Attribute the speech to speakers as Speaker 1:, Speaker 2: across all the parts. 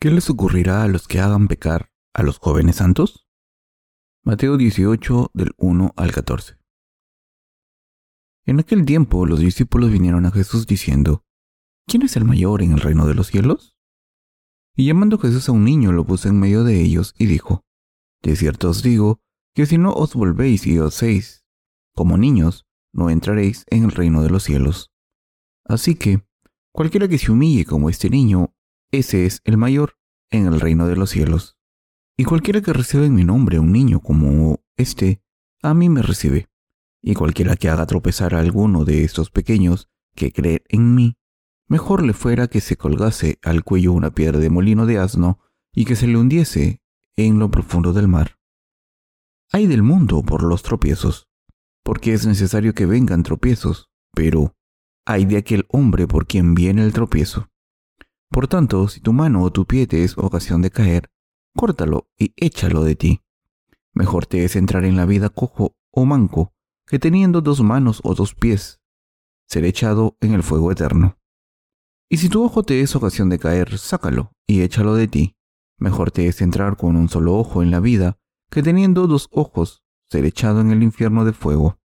Speaker 1: ¿Qué les ocurrirá a los que hagan pecar a los jóvenes santos? Mateo 18 del 1 al 14. En aquel tiempo los discípulos vinieron a Jesús diciendo, ¿quién es el mayor en el reino de los cielos? Y llamando Jesús a un niño lo puso en medio de ellos y dijo, De cierto os digo, que si no os volvéis y os hacéis como niños, no entraréis en el reino de los cielos. Así que, cualquiera que se humille como este niño, ese es el mayor en el reino de los cielos. Y cualquiera que reciba en mi nombre un niño como este, a mí me recibe. Y cualquiera que haga tropezar a alguno de estos pequeños que creen en mí, mejor le fuera que se colgase al cuello una piedra de molino de asno y que se le hundiese en lo profundo del mar. Hay del mundo por los tropiezos, porque es necesario que vengan tropiezos, pero hay de aquel hombre por quien viene el tropiezo. Por tanto, si tu mano o tu pie te es ocasión de caer, córtalo y échalo de ti. Mejor te es entrar en la vida cojo o manco que teniendo dos manos o dos pies, ser echado en el fuego eterno. Y si tu ojo te es ocasión de caer, sácalo y échalo de ti. Mejor te es entrar con un solo ojo en la vida que teniendo dos ojos, ser echado en el infierno de fuego.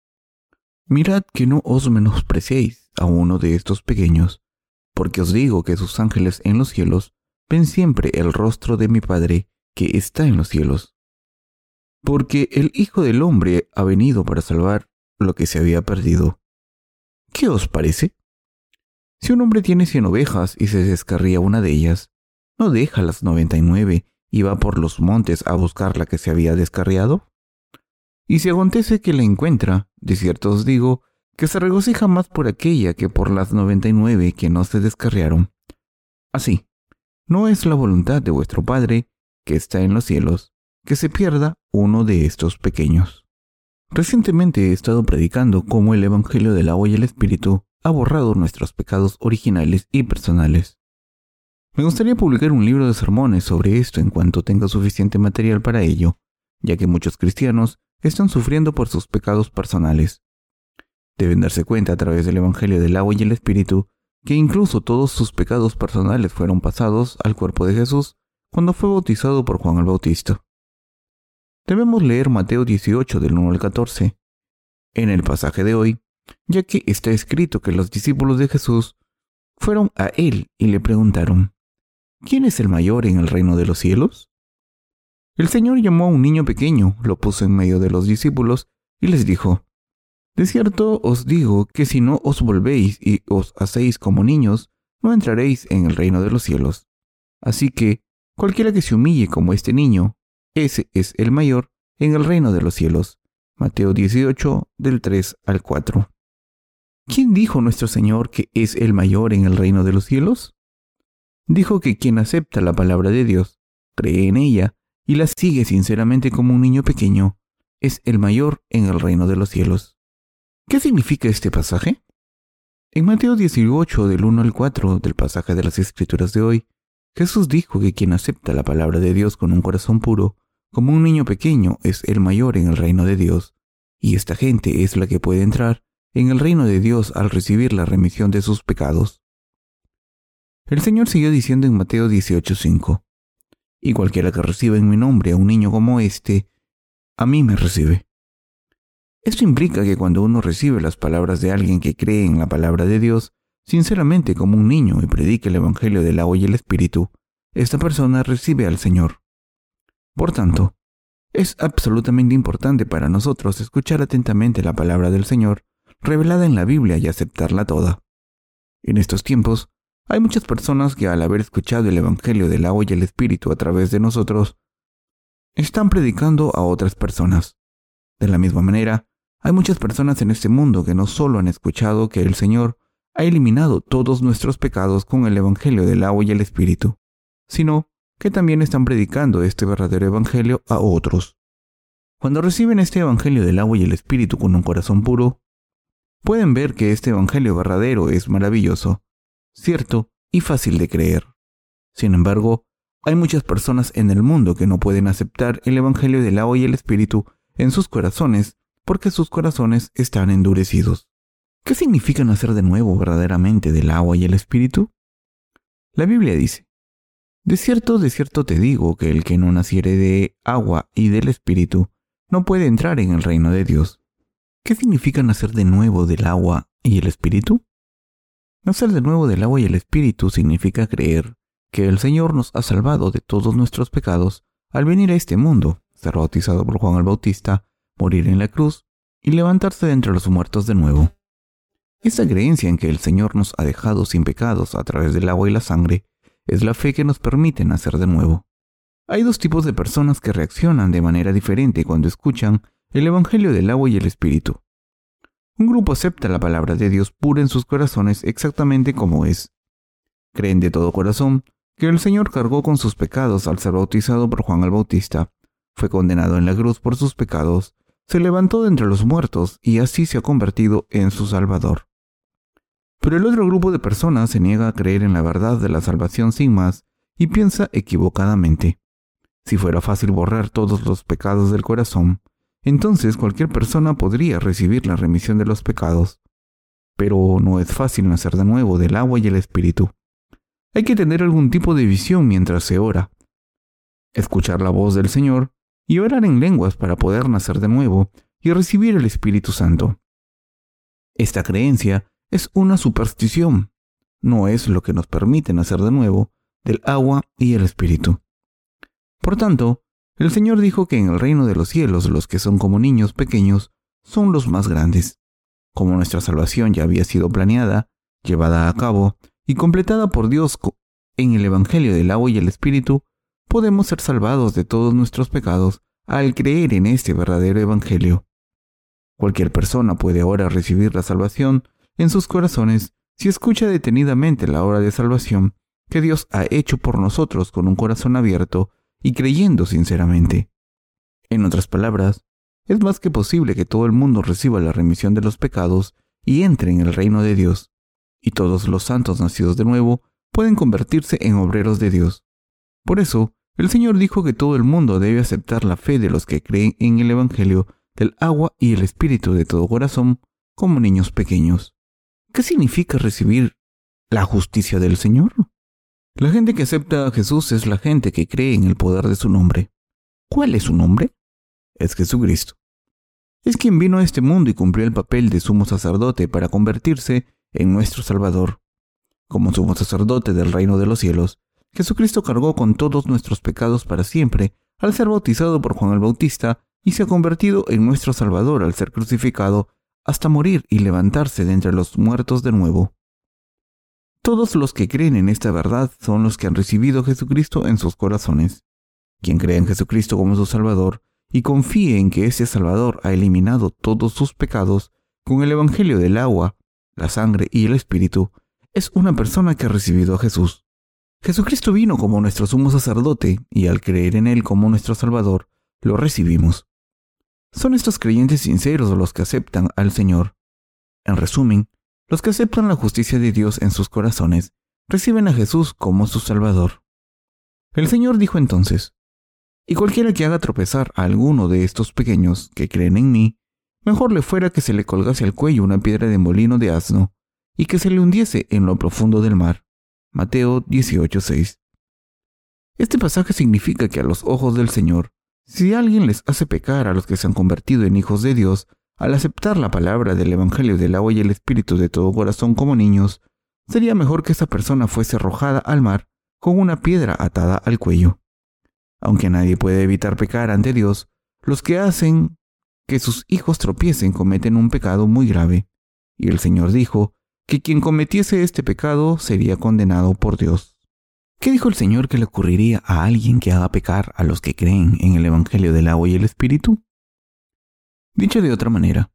Speaker 1: Mirad que no os menospreciéis a uno de estos pequeños, porque os digo que sus ángeles en los cielos ven siempre el rostro de mi Padre que está en los cielos. Porque el Hijo del Hombre ha venido para salvar lo que se había perdido. ¿Qué os parece? Si un hombre tiene cien ovejas y se descarría una de ellas, ¿no deja las noventa y nueve y va por los montes a buscar la que se había descarriado? Y si acontece que la encuentra, de cierto os digo, que se regocija más por aquella que por las noventa y nueve que no se descarriaron. Así, no es la voluntad de vuestro Padre, que está en los cielos, que se pierda uno de estos pequeños. Recientemente he estado predicando cómo el Evangelio del agua y el Espíritu ha borrado nuestros pecados originales y personales. Me gustaría publicar un libro de sermones sobre esto en cuanto tenga suficiente material para ello, ya que muchos cristianos están sufriendo por sus pecados personales Deben darse cuenta a través del Evangelio del agua y el Espíritu que incluso todos sus pecados personales fueron pasados al cuerpo de Jesús cuando fue bautizado por Juan el Bautista. Debemos leer Mateo 18 del 1 al 14 en el pasaje de hoy, ya que está escrito que los discípulos de Jesús fueron a él y le preguntaron, ¿quién es el mayor en el reino de los cielos? El Señor llamó a un niño pequeño, lo puso en medio de los discípulos y les dijo, de cierto os digo que si no os volvéis y os hacéis como niños, no entraréis en el reino de los cielos. Así que, cualquiera que se humille como este niño, ese es el mayor en el reino de los cielos. Mateo 18, del 3 al 4. ¿Quién dijo nuestro Señor que es el mayor en el reino de los cielos? Dijo que quien acepta la palabra de Dios, cree en ella y la sigue sinceramente como un niño pequeño, es el mayor en el reino de los cielos. ¿Qué significa este pasaje? En Mateo 18, del 1 al 4 del pasaje de las Escrituras de hoy, Jesús dijo que quien acepta la palabra de Dios con un corazón puro, como un niño pequeño, es el mayor en el reino de Dios, y esta gente es la que puede entrar en el reino de Dios al recibir la remisión de sus pecados. El Señor siguió diciendo en Mateo 18:5, Y cualquiera que reciba en mi nombre a un niño como este, a mí me recibe. Esto implica que cuando uno recibe las palabras de alguien que cree en la palabra de Dios, sinceramente como un niño y predica el Evangelio del agua y el Espíritu, esta persona recibe al Señor. Por tanto, es absolutamente importante para nosotros escuchar atentamente la palabra del Señor revelada en la Biblia y aceptarla toda. En estos tiempos, hay muchas personas que al haber escuchado el Evangelio del agua y el Espíritu a través de nosotros, están predicando a otras personas. De la misma manera, hay muchas personas en este mundo que no solo han escuchado que el Señor ha eliminado todos nuestros pecados con el Evangelio del agua y el Espíritu, sino que también están predicando este verdadero Evangelio a otros. Cuando reciben este Evangelio del agua y el Espíritu con un corazón puro, pueden ver que este Evangelio verdadero es maravilloso, cierto y fácil de creer. Sin embargo, hay muchas personas en el mundo que no pueden aceptar el Evangelio del agua y el Espíritu en sus corazones porque sus corazones están endurecidos. ¿Qué significa nacer de nuevo verdaderamente del agua y el espíritu? La Biblia dice, De cierto, de cierto te digo que el que no naciere de agua y del Espíritu no puede entrar en el reino de Dios. ¿Qué significa nacer de nuevo del agua y el Espíritu? Nacer de nuevo del agua y el Espíritu significa creer que el Señor nos ha salvado de todos nuestros pecados al venir a este mundo, ser bautizado por Juan el Bautista, morir en la cruz y levantarse de entre los muertos de nuevo. Esta creencia en que el Señor nos ha dejado sin pecados a través del agua y la sangre es la fe que nos permite nacer de nuevo. Hay dos tipos de personas que reaccionan de manera diferente cuando escuchan el Evangelio del agua y el Espíritu. Un grupo acepta la palabra de Dios pura en sus corazones exactamente como es. Creen de todo corazón que el Señor cargó con sus pecados al ser bautizado por Juan el Bautista, fue condenado en la cruz por sus pecados, se levantó de entre los muertos y así se ha convertido en su Salvador. Pero el otro grupo de personas se niega a creer en la verdad de la salvación sin más y piensa equivocadamente. Si fuera fácil borrar todos los pecados del corazón, entonces cualquier persona podría recibir la remisión de los pecados. Pero no es fácil nacer de nuevo del agua y el espíritu. Hay que tener algún tipo de visión mientras se ora, escuchar la voz del Señor y orar en lenguas para poder nacer de nuevo y recibir el Espíritu Santo. Esta creencia es una superstición, no es lo que nos permite nacer de nuevo del agua y el Espíritu. Por tanto, el Señor dijo que en el reino de los cielos los que son como niños pequeños son los más grandes. Como nuestra salvación ya había sido planeada, llevada a cabo y completada por Dios en el Evangelio del agua y el Espíritu, podemos ser salvados de todos nuestros pecados al creer en este verdadero Evangelio. Cualquier persona puede ahora recibir la salvación en sus corazones si escucha detenidamente la obra de salvación que Dios ha hecho por nosotros con un corazón abierto y creyendo sinceramente. En otras palabras, es más que posible que todo el mundo reciba la remisión de los pecados y entre en el reino de Dios, y todos los santos nacidos de nuevo pueden convertirse en obreros de Dios. Por eso, el Señor dijo que todo el mundo debe aceptar la fe de los que creen en el Evangelio del agua y el Espíritu de todo corazón como niños pequeños. ¿Qué significa recibir la justicia del Señor? La gente que acepta a Jesús es la gente que cree en el poder de su nombre. ¿Cuál es su nombre? Es Jesucristo. Es quien vino a este mundo y cumplió el papel de sumo sacerdote para convertirse en nuestro Salvador. Como sumo sacerdote del reino de los cielos, Jesucristo cargó con todos nuestros pecados para siempre al ser bautizado por Juan el Bautista y se ha convertido en nuestro Salvador al ser crucificado hasta morir y levantarse de entre los muertos de nuevo. Todos los que creen en esta verdad son los que han recibido a Jesucristo en sus corazones. Quien cree en Jesucristo como su Salvador y confíe en que ese Salvador ha eliminado todos sus pecados con el Evangelio del agua, la sangre y el Espíritu, es una persona que ha recibido a Jesús. Jesucristo vino como nuestro sumo sacerdote y al creer en Él como nuestro Salvador, lo recibimos. Son estos creyentes sinceros los que aceptan al Señor. En resumen, los que aceptan la justicia de Dios en sus corazones reciben a Jesús como su Salvador. El Señor dijo entonces, y cualquiera que haga tropezar a alguno de estos pequeños que creen en mí, mejor le fuera que se le colgase al cuello una piedra de molino de asno y que se le hundiese en lo profundo del mar. Mateo 18:6. Este pasaje significa que a los ojos del Señor, si alguien les hace pecar a los que se han convertido en hijos de Dios, al aceptar la palabra del Evangelio del agua y el Espíritu de todo corazón como niños, sería mejor que esa persona fuese arrojada al mar con una piedra atada al cuello. Aunque nadie puede evitar pecar ante Dios, los que hacen que sus hijos tropiecen cometen un pecado muy grave. Y el Señor dijo que quien cometiese este pecado sería condenado por Dios. ¿Qué dijo el Señor que le ocurriría a alguien que haga pecar a los que creen en el Evangelio del agua y el Espíritu? Dicho de otra manera,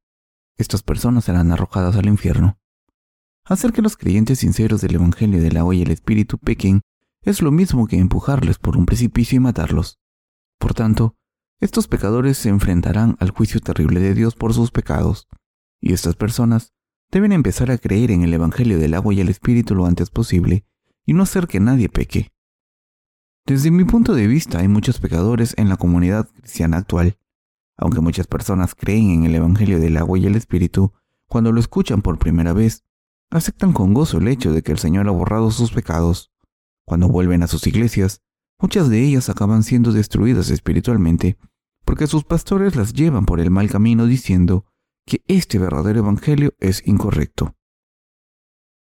Speaker 1: estas personas serán arrojadas al infierno. Hacer que los creyentes sinceros del Evangelio del agua y el Espíritu pequen es lo mismo que empujarles por un precipicio y matarlos. Por tanto, estos pecadores se enfrentarán al juicio terrible de Dios por sus pecados, y estas personas deben empezar a creer en el Evangelio del agua y el Espíritu lo antes posible y no hacer que nadie peque. Desde mi punto de vista hay muchos pecadores en la comunidad cristiana actual. Aunque muchas personas creen en el Evangelio del agua y el Espíritu, cuando lo escuchan por primera vez, aceptan con gozo el hecho de que el Señor ha borrado sus pecados. Cuando vuelven a sus iglesias, muchas de ellas acaban siendo destruidas espiritualmente porque sus pastores las llevan por el mal camino diciendo que este verdadero evangelio es incorrecto.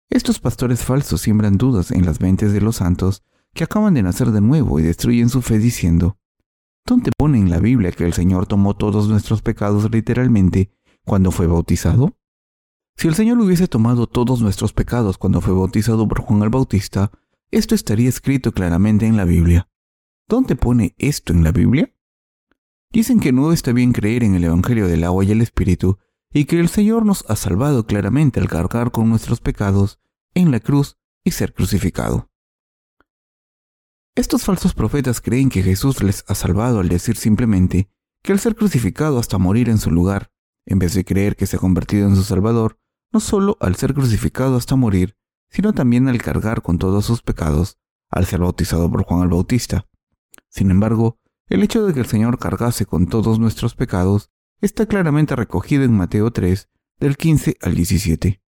Speaker 1: Estos pastores falsos siembran dudas en las mentes de los santos que acaban de nacer de nuevo y destruyen su fe diciendo, ¿dónde pone en la Biblia que el Señor tomó todos nuestros pecados literalmente cuando fue bautizado? Si el Señor hubiese tomado todos nuestros pecados cuando fue bautizado por Juan el Bautista, esto estaría escrito claramente en la Biblia. ¿Dónde pone esto en la Biblia? Dicen que no está bien creer en el Evangelio del agua y el Espíritu y que el Señor nos ha salvado claramente al cargar con nuestros pecados en la cruz y ser crucificado. Estos falsos profetas creen que Jesús les ha salvado al decir simplemente que al ser crucificado hasta morir en su lugar, en vez de creer que se ha convertido en su Salvador, no solo al ser crucificado hasta morir, sino también al cargar con todos sus pecados, al ser bautizado por Juan el Bautista. Sin embargo, el hecho de que el Señor cargase con todos nuestros pecados está claramente recogido en Mateo 3, del 15 al 17.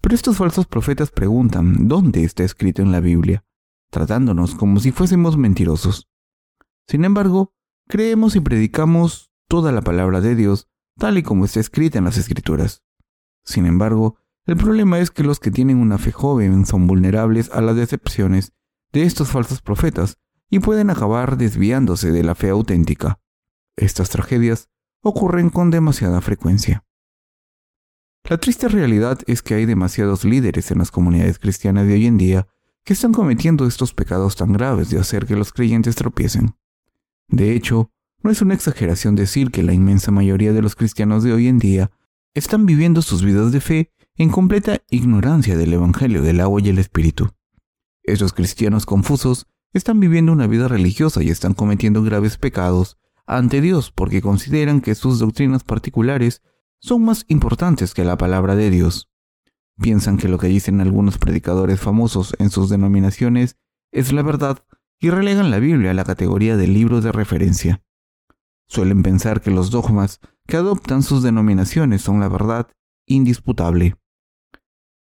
Speaker 1: Pero estos falsos profetas preguntan dónde está escrito en la Biblia, tratándonos como si fuésemos mentirosos. Sin embargo, creemos y predicamos toda la palabra de Dios tal y como está escrita en las Escrituras. Sin embargo, el problema es que los que tienen una fe joven son vulnerables a las decepciones de estos falsos profetas y pueden acabar desviándose de la fe auténtica. Estas tragedias ocurren con demasiada frecuencia. La triste realidad es que hay demasiados líderes en las comunidades cristianas de hoy en día que están cometiendo estos pecados tan graves de hacer que los creyentes tropiecen. De hecho, no es una exageración decir que la inmensa mayoría de los cristianos de hoy en día están viviendo sus vidas de fe en completa ignorancia del Evangelio del agua y el Espíritu. Esos cristianos confusos están viviendo una vida religiosa y están cometiendo graves pecados ante Dios porque consideran que sus doctrinas particulares son más importantes que la palabra de Dios. Piensan que lo que dicen algunos predicadores famosos en sus denominaciones es la verdad y relegan la Biblia a la categoría de libro de referencia. Suelen pensar que los dogmas que adoptan sus denominaciones son la verdad indisputable.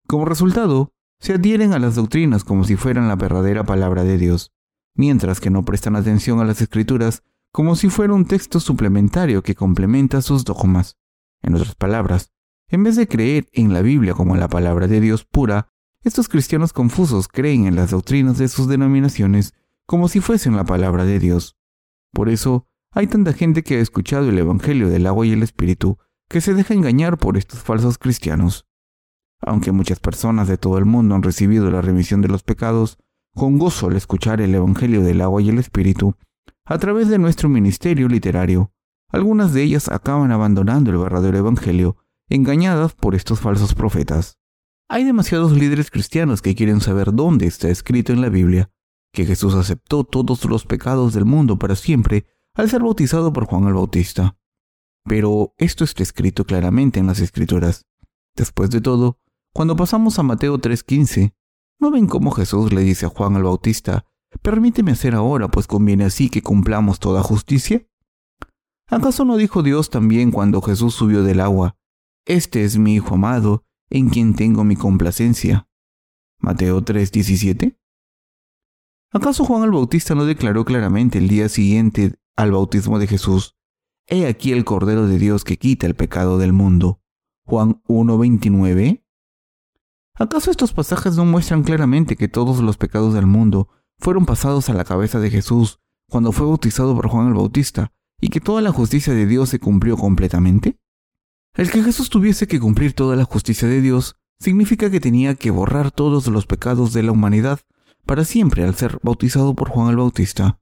Speaker 1: Como resultado, se adhieren a las doctrinas como si fueran la verdadera palabra de Dios, mientras que no prestan atención a las escrituras como si fuera un texto suplementario que complementa sus dogmas. En otras palabras, en vez de creer en la Biblia como la palabra de Dios pura, estos cristianos confusos creen en las doctrinas de sus denominaciones como si fuesen la palabra de Dios. Por eso, hay tanta gente que ha escuchado el Evangelio del agua y el Espíritu que se deja engañar por estos falsos cristianos. Aunque muchas personas de todo el mundo han recibido la remisión de los pecados, con gozo al escuchar el Evangelio del agua y el Espíritu, a través de nuestro ministerio literario, algunas de ellas acaban abandonando el verdadero Evangelio, engañadas por estos falsos profetas. Hay demasiados líderes cristianos que quieren saber dónde está escrito en la Biblia que Jesús aceptó todos los pecados del mundo para siempre al ser bautizado por Juan el Bautista. Pero esto está escrito claramente en las Escrituras. Después de todo, cuando pasamos a Mateo 3:15, ¿no ven cómo Jesús le dice a Juan el Bautista, permíteme hacer ahora, pues conviene así que cumplamos toda justicia? ¿Acaso no dijo Dios también cuando Jesús subió del agua, Este es mi Hijo amado, en quien tengo mi complacencia? Mateo 3:17. ¿Acaso Juan el Bautista no declaró claramente el día siguiente al bautismo de Jesús, He aquí el Cordero de Dios que quita el pecado del mundo? Juan 1:29. ¿Acaso estos pasajes no muestran claramente que todos los pecados del mundo fueron pasados a la cabeza de Jesús cuando fue bautizado por Juan el Bautista y que toda la justicia de Dios se cumplió completamente? El que Jesús tuviese que cumplir toda la justicia de Dios significa que tenía que borrar todos los pecados de la humanidad para siempre al ser bautizado por Juan el Bautista.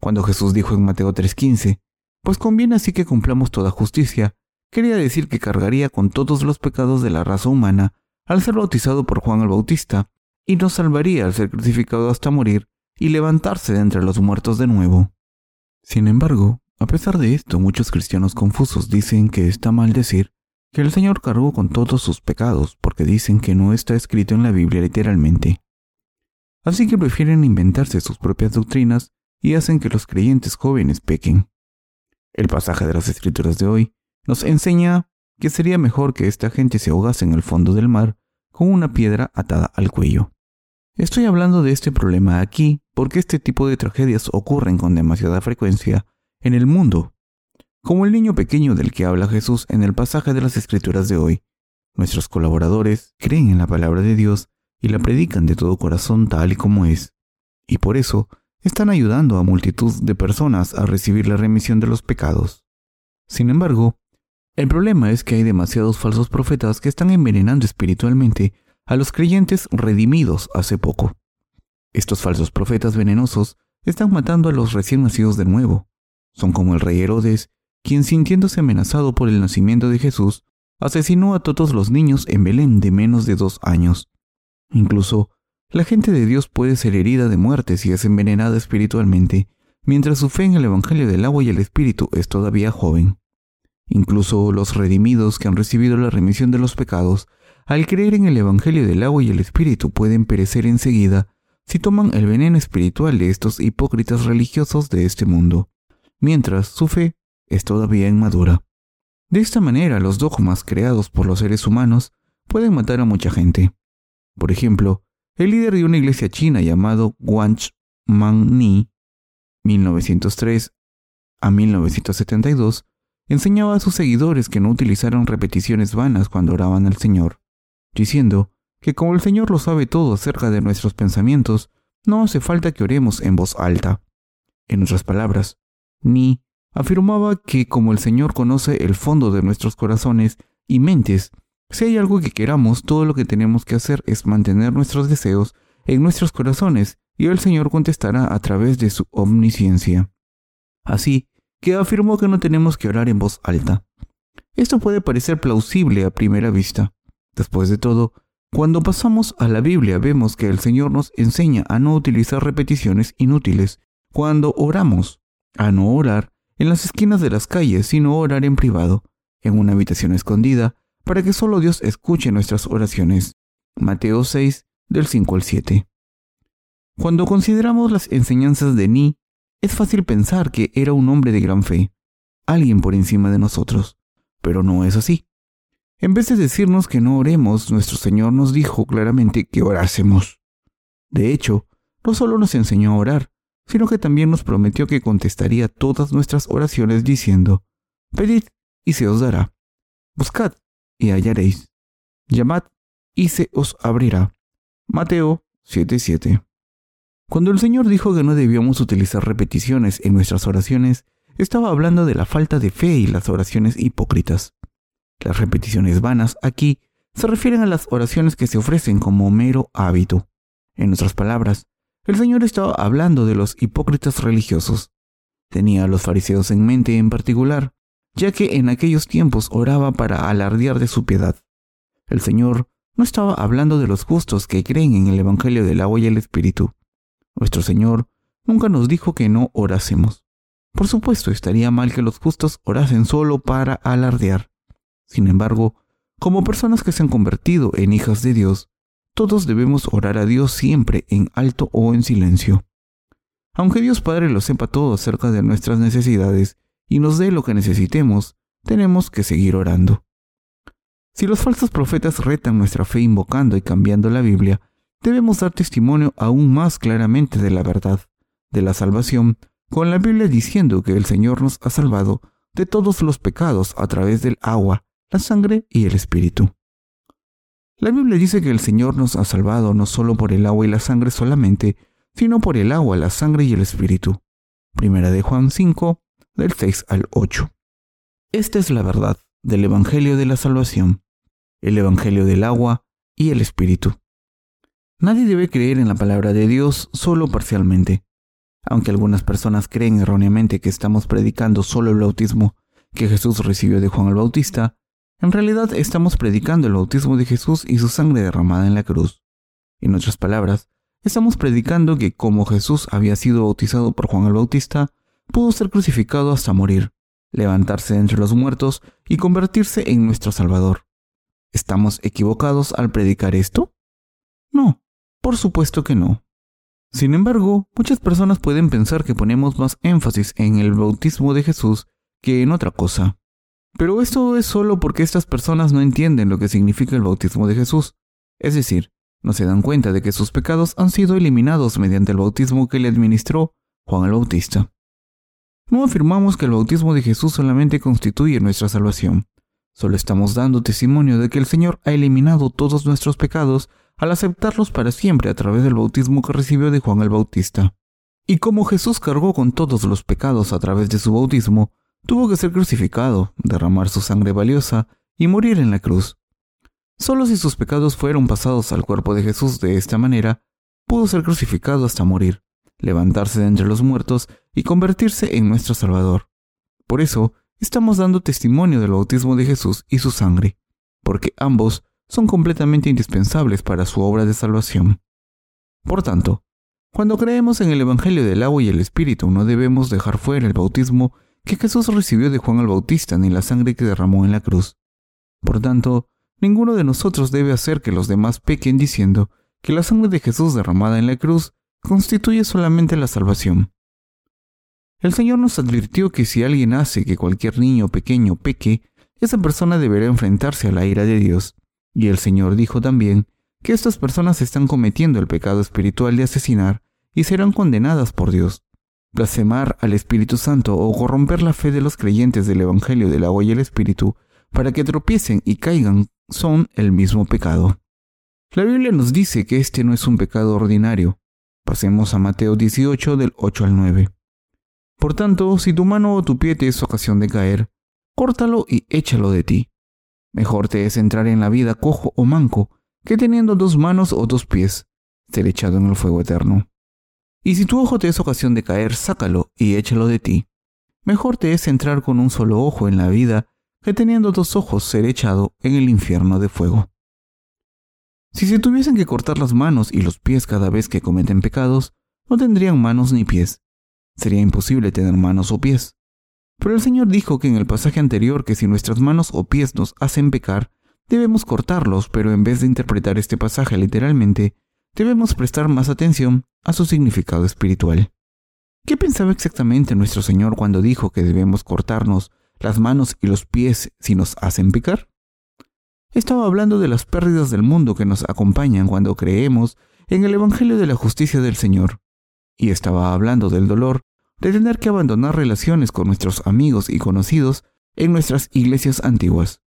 Speaker 1: Cuando Jesús dijo en Mateo 3:15, pues conviene así que cumplamos toda justicia, quería decir que cargaría con todos los pecados de la raza humana al ser bautizado por Juan el Bautista y nos salvaría al ser crucificado hasta morir y levantarse de entre los muertos de nuevo. Sin embargo, a pesar de esto, muchos cristianos confusos dicen que está mal decir que el Señor cargó con todos sus pecados porque dicen que no está escrito en la Biblia literalmente. Así que prefieren inventarse sus propias doctrinas y hacen que los creyentes jóvenes pequen. El pasaje de las escrituras de hoy nos enseña que sería mejor que esta gente se ahogase en el fondo del mar con una piedra atada al cuello. Estoy hablando de este problema aquí porque este tipo de tragedias ocurren con demasiada frecuencia en el mundo. Como el niño pequeño del que habla Jesús en el pasaje de las Escrituras de hoy, nuestros colaboradores creen en la palabra de Dios y la predican de todo corazón tal y como es, y por eso están ayudando a multitud de personas a recibir la remisión de los pecados. Sin embargo, el problema es que hay demasiados falsos profetas que están envenenando espiritualmente a los creyentes redimidos hace poco. Estos falsos profetas venenosos están matando a los recién nacidos de nuevo. Son como el rey Herodes, quien sintiéndose amenazado por el nacimiento de Jesús, asesinó a todos los niños en Belén de menos de dos años. Incluso, la gente de Dios puede ser herida de muerte si es envenenada espiritualmente, mientras su fe en el Evangelio del agua y el Espíritu es todavía joven. Incluso los redimidos que han recibido la remisión de los pecados, al creer en el Evangelio del agua y el Espíritu, pueden perecer enseguida si toman el veneno espiritual de estos hipócritas religiosos de este mundo, mientras su fe es todavía inmadura. De esta manera, los dogmas creados por los seres humanos pueden matar a mucha gente. Por ejemplo, el líder de una iglesia china llamado Wang Ni, 1903 a 1972, enseñaba a sus seguidores que no utilizaran repeticiones vanas cuando oraban al Señor, diciendo que como el Señor lo sabe todo acerca de nuestros pensamientos, no hace falta que oremos en voz alta. En otras palabras, Ni afirmaba que como el Señor conoce el fondo de nuestros corazones y mentes, si hay algo que queramos, todo lo que tenemos que hacer es mantener nuestros deseos en nuestros corazones y el Señor contestará a través de su omnisciencia. Así que afirmó que no tenemos que orar en voz alta. Esto puede parecer plausible a primera vista. Después de todo, cuando pasamos a la Biblia vemos que el Señor nos enseña a no utilizar repeticiones inútiles cuando oramos, a no orar en las esquinas de las calles, sino orar en privado, en una habitación escondida, para que solo Dios escuche nuestras oraciones. Mateo 6, del 5 al 7. Cuando consideramos las enseñanzas de Ni, es fácil pensar que era un hombre de gran fe, alguien por encima de nosotros, pero no es así. En vez de decirnos que no oremos, nuestro Señor nos dijo claramente que orásemos. De hecho, no solo nos enseñó a orar, sino que también nos prometió que contestaría todas nuestras oraciones diciendo, Pedid y se os dará, buscad y hallaréis, llamad y se os abrirá. Mateo 7:7 cuando el Señor dijo que no debíamos utilizar repeticiones en nuestras oraciones, estaba hablando de la falta de fe y las oraciones hipócritas. Las repeticiones vanas aquí se refieren a las oraciones que se ofrecen como mero hábito. En otras palabras, el Señor estaba hablando de los hipócritas religiosos. Tenía a los fariseos en mente en particular, ya que en aquellos tiempos oraba para alardear de su piedad. El Señor no estaba hablando de los justos que creen en el Evangelio del agua y el Espíritu. Nuestro Señor nunca nos dijo que no orásemos. Por supuesto, estaría mal que los justos orasen solo para alardear. Sin embargo, como personas que se han convertido en hijas de Dios, todos debemos orar a Dios siempre en alto o en silencio. Aunque Dios Padre lo sepa todo acerca de nuestras necesidades y nos dé lo que necesitemos, tenemos que seguir orando. Si los falsos profetas retan nuestra fe invocando y cambiando la Biblia, debemos dar testimonio aún más claramente de la verdad, de la salvación, con la Biblia diciendo que el Señor nos ha salvado de todos los pecados a través del agua, la sangre y el Espíritu. La Biblia dice que el Señor nos ha salvado no solo por el agua y la sangre solamente, sino por el agua, la sangre y el Espíritu. Primera de Juan 5, del 6 al 8. Esta es la verdad del Evangelio de la Salvación, el Evangelio del agua y el Espíritu. Nadie debe creer en la palabra de Dios solo parcialmente. Aunque algunas personas creen erróneamente que estamos predicando solo el bautismo que Jesús recibió de Juan el Bautista, en realidad estamos predicando el bautismo de Jesús y su sangre derramada en la cruz. En otras palabras, estamos predicando que como Jesús había sido bautizado por Juan el Bautista, pudo ser crucificado hasta morir, levantarse entre los muertos y convertirse en nuestro Salvador. ¿Estamos equivocados al predicar esto? No. Por supuesto que no. Sin embargo, muchas personas pueden pensar que ponemos más énfasis en el bautismo de Jesús que en otra cosa. Pero esto es solo porque estas personas no entienden lo que significa el bautismo de Jesús. Es decir, no se dan cuenta de que sus pecados han sido eliminados mediante el bautismo que le administró Juan el Bautista. No afirmamos que el bautismo de Jesús solamente constituye nuestra salvación. Solo estamos dando testimonio de que el Señor ha eliminado todos nuestros pecados al aceptarlos para siempre a través del bautismo que recibió de Juan el Bautista. Y como Jesús cargó con todos los pecados a través de su bautismo, tuvo que ser crucificado, derramar su sangre valiosa y morir en la cruz. Solo si sus pecados fueron pasados al cuerpo de Jesús de esta manera, pudo ser crucificado hasta morir, levantarse de entre los muertos y convertirse en nuestro Salvador. Por eso, estamos dando testimonio del bautismo de Jesús y su sangre, porque ambos son completamente indispensables para su obra de salvación. Por tanto, cuando creemos en el Evangelio del agua y el Espíritu, no debemos dejar fuera el bautismo que Jesús recibió de Juan el Bautista ni la sangre que derramó en la cruz. Por tanto, ninguno de nosotros debe hacer que los demás pequen diciendo que la sangre de Jesús derramada en la cruz constituye solamente la salvación. El Señor nos advirtió que si alguien hace que cualquier niño pequeño peque, esa persona deberá enfrentarse a la ira de Dios. Y el Señor dijo también que estas personas están cometiendo el pecado espiritual de asesinar y serán condenadas por Dios. Blasfemar al Espíritu Santo o corromper la fe de los creyentes del Evangelio del agua y el Espíritu para que tropiecen y caigan son el mismo pecado. La Biblia nos dice que este no es un pecado ordinario. Pasemos a Mateo 18 del 8 al 9. Por tanto, si tu mano o tu pie te es ocasión de caer, córtalo y échalo de ti. Mejor te es entrar en la vida cojo o manco, que teniendo dos manos o dos pies, ser echado en el fuego eterno. Y si tu ojo te es ocasión de caer, sácalo y échalo de ti. Mejor te es entrar con un solo ojo en la vida, que teniendo dos ojos ser echado en el infierno de fuego. Si se tuviesen que cortar las manos y los pies cada vez que cometen pecados, no tendrían manos ni pies, Sería imposible tener manos o pies. Pero el Señor dijo que en el pasaje anterior que si nuestras manos o pies nos hacen pecar, debemos cortarlos, pero en vez de interpretar este pasaje literalmente, debemos prestar más atención a su significado espiritual. ¿Qué pensaba exactamente nuestro Señor cuando dijo que debemos cortarnos las manos y los pies si nos hacen pecar? Estaba hablando de las pérdidas del mundo que nos acompañan cuando creemos en el Evangelio de la justicia del Señor, y estaba hablando del dolor de tener que abandonar relaciones con nuestros amigos y conocidos en nuestras iglesias antiguas.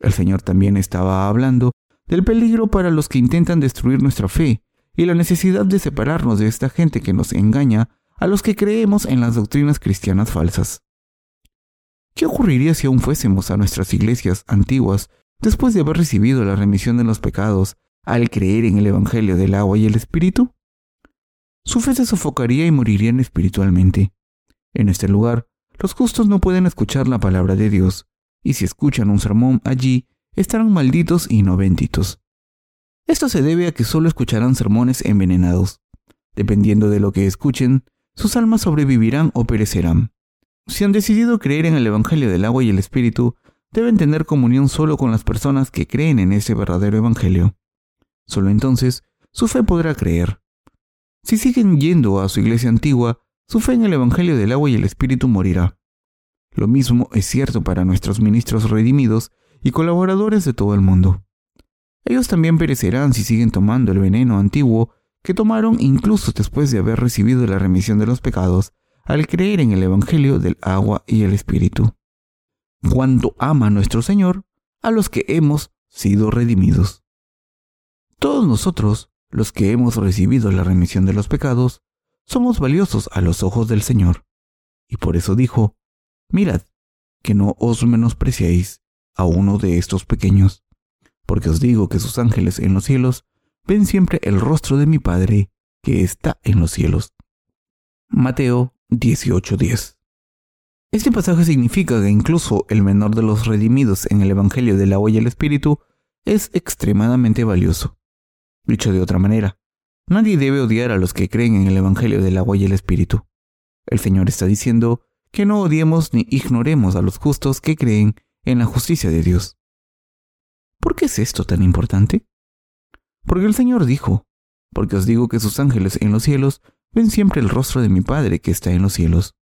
Speaker 1: El Señor también estaba hablando del peligro para los que intentan destruir nuestra fe y la necesidad de separarnos de esta gente que nos engaña a los que creemos en las doctrinas cristianas falsas. ¿Qué ocurriría si aún fuésemos a nuestras iglesias antiguas después de haber recibido la remisión de los pecados al creer en el Evangelio del agua y el Espíritu? Su fe se sofocaría y morirían espiritualmente. En este lugar, los justos no pueden escuchar la palabra de Dios, y si escuchan un sermón allí, estarán malditos y no benditos. Esto se debe a que solo escucharán sermones envenenados. Dependiendo de lo que escuchen, sus almas sobrevivirán o perecerán. Si han decidido creer en el Evangelio del agua y el Espíritu, deben tener comunión solo con las personas que creen en ese verdadero Evangelio. Solo entonces su fe podrá creer. Si siguen yendo a su iglesia antigua, su fe en el Evangelio del agua y el Espíritu morirá. Lo mismo es cierto para nuestros ministros redimidos y colaboradores de todo el mundo. Ellos también perecerán si siguen tomando el veneno antiguo que tomaron incluso después de haber recibido la remisión de los pecados al creer en el Evangelio del agua y el Espíritu. Cuánto ama nuestro Señor a los que hemos sido redimidos. Todos nosotros los que hemos recibido la remisión de los pecados, somos valiosos a los ojos del Señor. Y por eso dijo, mirad, que no os menospreciéis a uno de estos pequeños, porque os digo que sus ángeles en los cielos ven siempre el rostro de mi Padre que está en los cielos. Mateo 18:10 Este pasaje significa que incluso el menor de los redimidos en el Evangelio de la agua y el Espíritu es extremadamente valioso. Dicho de otra manera, nadie debe odiar a los que creen en el Evangelio del agua y el Espíritu. El Señor está diciendo que no odiemos ni ignoremos a los justos que creen en la justicia de Dios. ¿Por qué es esto tan importante? Porque el Señor dijo, porque os digo que sus ángeles en los cielos ven siempre el rostro de mi Padre que está en los cielos.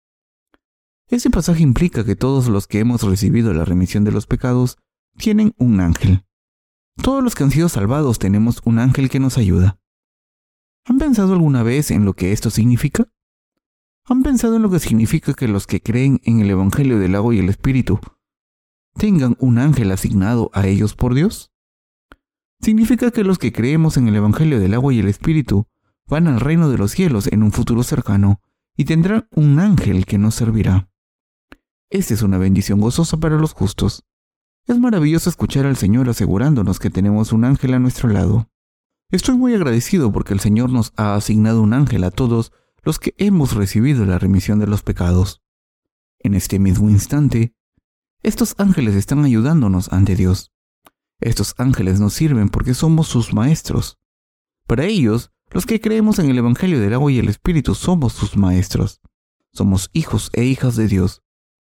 Speaker 1: Ese pasaje implica que todos los que hemos recibido la remisión de los pecados tienen un ángel. Todos los que han sido salvados tenemos un ángel que nos ayuda. ¿Han pensado alguna vez en lo que esto significa? ¿Han pensado en lo que significa que los que creen en el Evangelio del agua y el Espíritu tengan un ángel asignado a ellos por Dios? Significa que los que creemos en el Evangelio del agua y el Espíritu van al reino de los cielos en un futuro cercano y tendrán un ángel que nos servirá. Esta es una bendición gozosa para los justos. Es maravilloso escuchar al Señor asegurándonos que tenemos un ángel a nuestro lado. Estoy muy agradecido porque el Señor nos ha asignado un ángel a todos los que hemos recibido la remisión de los pecados. En este mismo instante, estos ángeles están ayudándonos ante Dios. Estos ángeles nos sirven porque somos sus maestros. Para ellos, los que creemos en el Evangelio del agua y el Espíritu somos sus maestros. Somos hijos e hijas de Dios,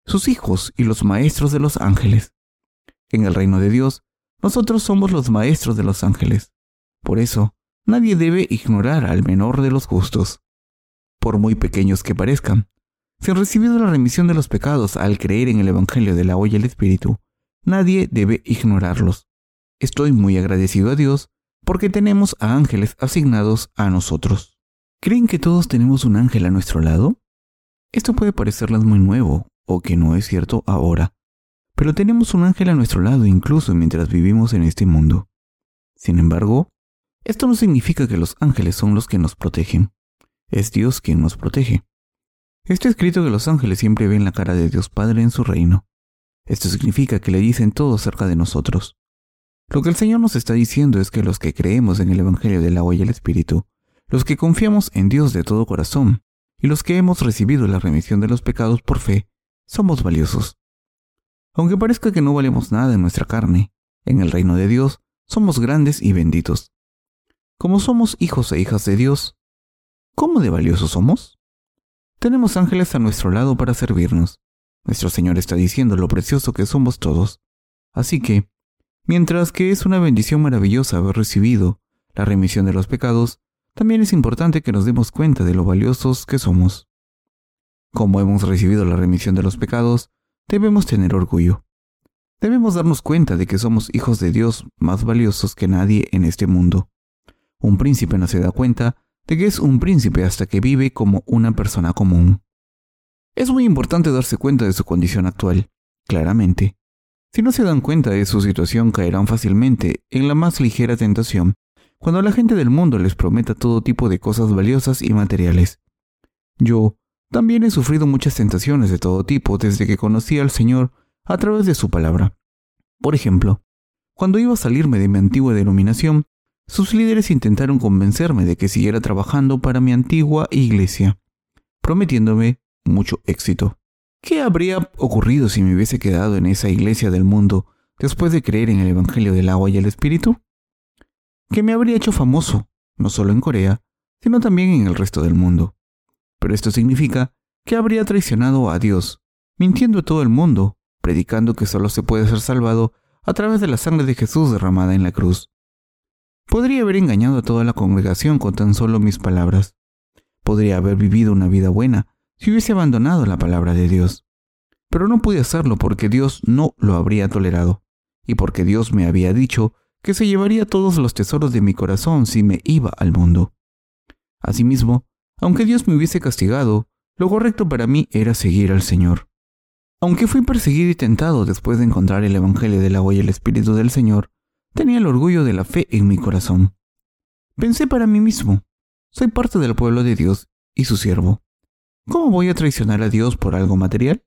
Speaker 1: sus hijos y los maestros de los ángeles. En el reino de Dios, nosotros somos los maestros de los ángeles. Por eso, nadie debe ignorar al menor de los justos. Por muy pequeños que parezcan, si han recibido la remisión de los pecados al creer en el Evangelio del agua y el Espíritu, nadie debe ignorarlos. Estoy muy agradecido a Dios porque tenemos a ángeles asignados a nosotros. ¿Creen que todos tenemos un ángel a nuestro lado? Esto puede parecerles muy nuevo o que no es cierto ahora, pero tenemos un ángel a nuestro lado incluso mientras vivimos en este mundo. Sin embargo, esto no significa que los ángeles son los que nos protegen. Es Dios quien nos protege. Está escrito que los ángeles siempre ven la cara de Dios Padre en su reino. Esto significa que le dicen todo acerca de nosotros. Lo que el Señor nos está diciendo es que los que creemos en el Evangelio del agua y el Espíritu, los que confiamos en Dios de todo corazón, y los que hemos recibido la remisión de los pecados por fe, somos valiosos. Aunque parezca que no valemos nada en nuestra carne, en el reino de Dios somos grandes y benditos. Como somos hijos e hijas de Dios, ¿cómo de valiosos somos? Tenemos ángeles a nuestro lado para servirnos. Nuestro Señor está diciendo lo precioso que somos todos. Así que, Mientras que es una bendición maravillosa haber recibido la remisión de los pecados, también es importante que nos demos cuenta de lo valiosos que somos. Como hemos recibido la remisión de los pecados, debemos tener orgullo. Debemos darnos cuenta de que somos hijos de Dios más valiosos que nadie en este mundo. Un príncipe no se da cuenta de que es un príncipe hasta que vive como una persona común. Es muy importante darse cuenta de su condición actual, claramente, si no se dan cuenta de su situación, caerán fácilmente en la más ligera tentación, cuando la gente del mundo les prometa todo tipo de cosas valiosas y materiales. Yo también he sufrido muchas tentaciones de todo tipo desde que conocí al Señor a través de su palabra. Por ejemplo, cuando iba a salirme de mi antigua denominación, sus líderes intentaron convencerme de que siguiera trabajando para mi antigua iglesia, prometiéndome mucho éxito. ¿Qué habría ocurrido si me hubiese quedado en esa iglesia del mundo después de creer en el Evangelio del agua y el Espíritu? Que me habría hecho famoso, no solo en Corea, sino también en el resto del mundo. Pero esto significa que habría traicionado a Dios, mintiendo a todo el mundo, predicando que solo se puede ser salvado a través de la sangre de Jesús derramada en la cruz. Podría haber engañado a toda la congregación con tan solo mis palabras. Podría haber vivido una vida buena si hubiese abandonado la palabra de Dios. Pero no pude hacerlo porque Dios no lo habría tolerado, y porque Dios me había dicho que se llevaría todos los tesoros de mi corazón si me iba al mundo. Asimismo, aunque Dios me hubiese castigado, lo correcto para mí era seguir al Señor. Aunque fui perseguido y tentado después de encontrar el Evangelio del agua y el Espíritu del Señor, tenía el orgullo de la fe en mi corazón. Pensé para mí mismo, soy parte del pueblo de Dios y su siervo. ¿Cómo voy a traicionar a Dios por algo material?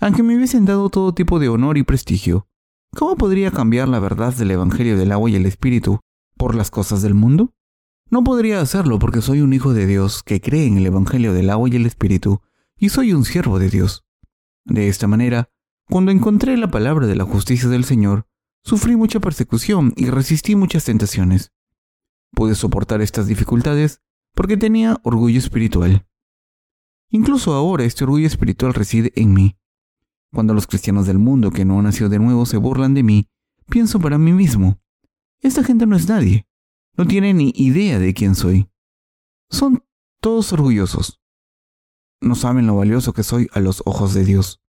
Speaker 1: Aunque me hubiesen dado todo tipo de honor y prestigio, ¿cómo podría cambiar la verdad del Evangelio del agua y el Espíritu por las cosas del mundo? No podría hacerlo porque soy un hijo de Dios que cree en el Evangelio del agua y el Espíritu y soy un siervo de Dios. De esta manera, cuando encontré la palabra de la justicia del Señor, sufrí mucha persecución y resistí muchas tentaciones. Pude soportar estas dificultades porque tenía orgullo espiritual. Incluso ahora este orgullo espiritual reside en mí. Cuando los cristianos del mundo que no han nacido de nuevo se burlan de mí, pienso para mí mismo, esta gente no es nadie, no tiene ni idea de quién soy. Son todos orgullosos. No saben lo valioso que soy a los ojos de Dios.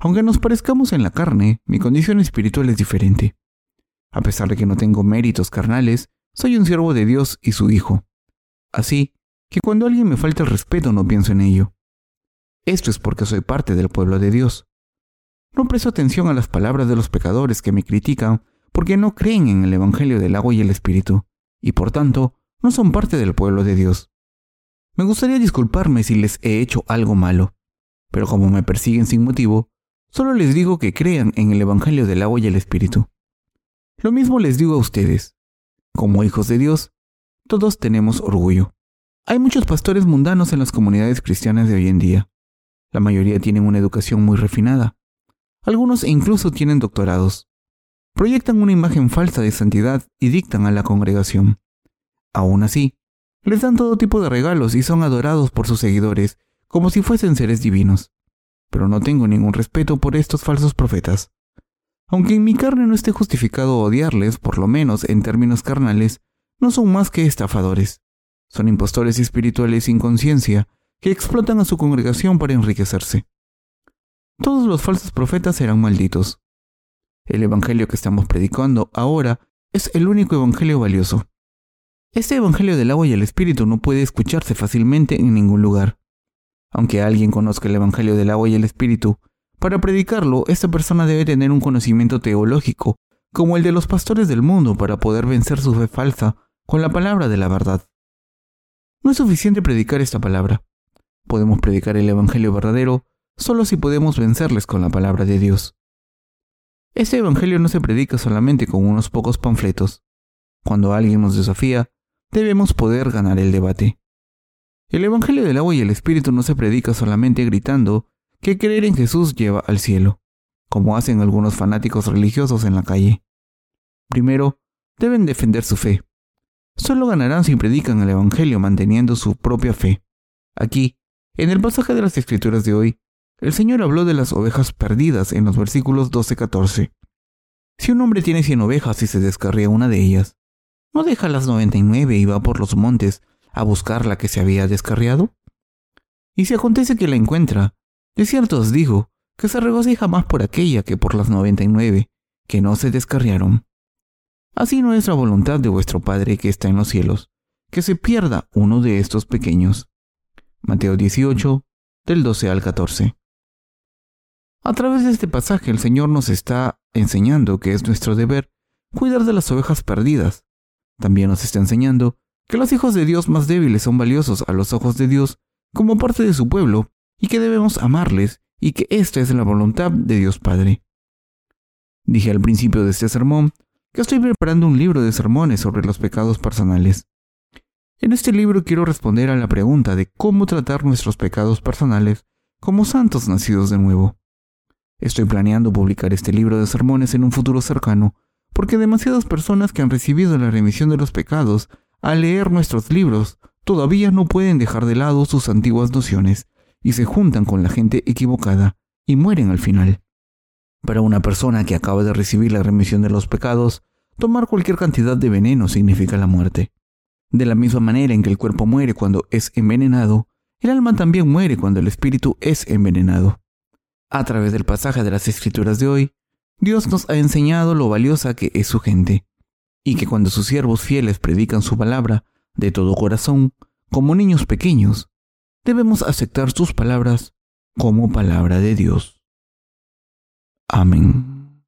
Speaker 1: Aunque nos parezcamos en la carne, mi condición espiritual es diferente. A pesar de que no tengo méritos carnales, soy un siervo de Dios y su Hijo. Así que cuando alguien me falta el respeto no pienso en ello. Esto es porque soy parte del pueblo de Dios. No presto atención a las palabras de los pecadores que me critican porque no creen en el Evangelio del agua y el Espíritu, y por tanto no son parte del pueblo de Dios. Me gustaría disculparme si les he hecho algo malo, pero como me persiguen sin motivo, solo les digo que crean en el Evangelio del agua y el Espíritu. Lo mismo les digo a ustedes. Como hijos de Dios, todos tenemos orgullo. Hay muchos pastores mundanos en las comunidades cristianas de hoy en día. La mayoría tienen una educación muy refinada. Algunos incluso tienen doctorados. Proyectan una imagen falsa de santidad y dictan a la congregación. Aún así, les dan todo tipo de regalos y son adorados por sus seguidores como si fuesen seres divinos. Pero no tengo ningún respeto por estos falsos profetas. Aunque en mi carne no esté justificado odiarles, por lo menos en términos carnales, no son más que estafadores. Son impostores espirituales sin conciencia que explotan a su congregación para enriquecerse. Todos los falsos profetas serán malditos. El Evangelio que estamos predicando ahora es el único Evangelio valioso. Este Evangelio del agua y el Espíritu no puede escucharse fácilmente en ningún lugar. Aunque alguien conozca el Evangelio del agua y el Espíritu, para predicarlo, esta persona debe tener un conocimiento teológico, como el de los pastores del mundo, para poder vencer su fe falsa con la palabra de la verdad. No es suficiente predicar esta palabra. Podemos predicar el Evangelio verdadero solo si podemos vencerles con la palabra de Dios. Este Evangelio no se predica solamente con unos pocos panfletos. Cuando alguien nos desafía, debemos poder ganar el debate. El Evangelio del agua y el Espíritu no se predica solamente gritando que creer en Jesús lleva al cielo, como hacen algunos fanáticos religiosos en la calle. Primero, deben defender su fe. Solo ganarán si predican el Evangelio manteniendo su propia fe. Aquí, en el pasaje de las Escrituras de hoy, el Señor habló de las ovejas perdidas en los versículos 12-14. Si un hombre tiene cien ovejas y se descarría una de ellas, ¿No deja las noventa y nueve y va por los montes a buscar la que se había descarriado? Y si acontece que la encuentra, de cierto os digo que se regocija más por aquella que por las noventa y nueve que no se descarriaron. Así no es la voluntad de vuestro Padre que está en los cielos, que se pierda uno de estos pequeños. Mateo 18, del 12 al 14. A través de este pasaje el Señor nos está enseñando que es nuestro deber cuidar de las ovejas perdidas, también nos está enseñando que los hijos de Dios más débiles son valiosos a los ojos de Dios como parte de su pueblo y que debemos amarles y que esta es la voluntad de Dios Padre. Dije al principio de este sermón que estoy preparando un libro de sermones sobre los pecados personales. En este libro quiero responder a la pregunta de cómo tratar nuestros pecados personales como santos nacidos de nuevo. Estoy planeando publicar este libro de sermones en un futuro cercano porque demasiadas personas que han recibido la remisión de los pecados al leer nuestros libros todavía no pueden dejar de lado sus antiguas nociones y se juntan con la gente equivocada y mueren al final. Para una persona que acaba de recibir la remisión de los pecados, tomar cualquier cantidad de veneno significa la muerte. De la misma manera en que el cuerpo muere cuando es envenenado, el alma también muere cuando el espíritu es envenenado. A través del pasaje de las escrituras de hoy, Dios nos ha enseñado lo valiosa que es su gente, y que cuando sus siervos fieles predican su palabra de todo corazón, como niños pequeños, debemos aceptar sus palabras como palabra de Dios. Amén.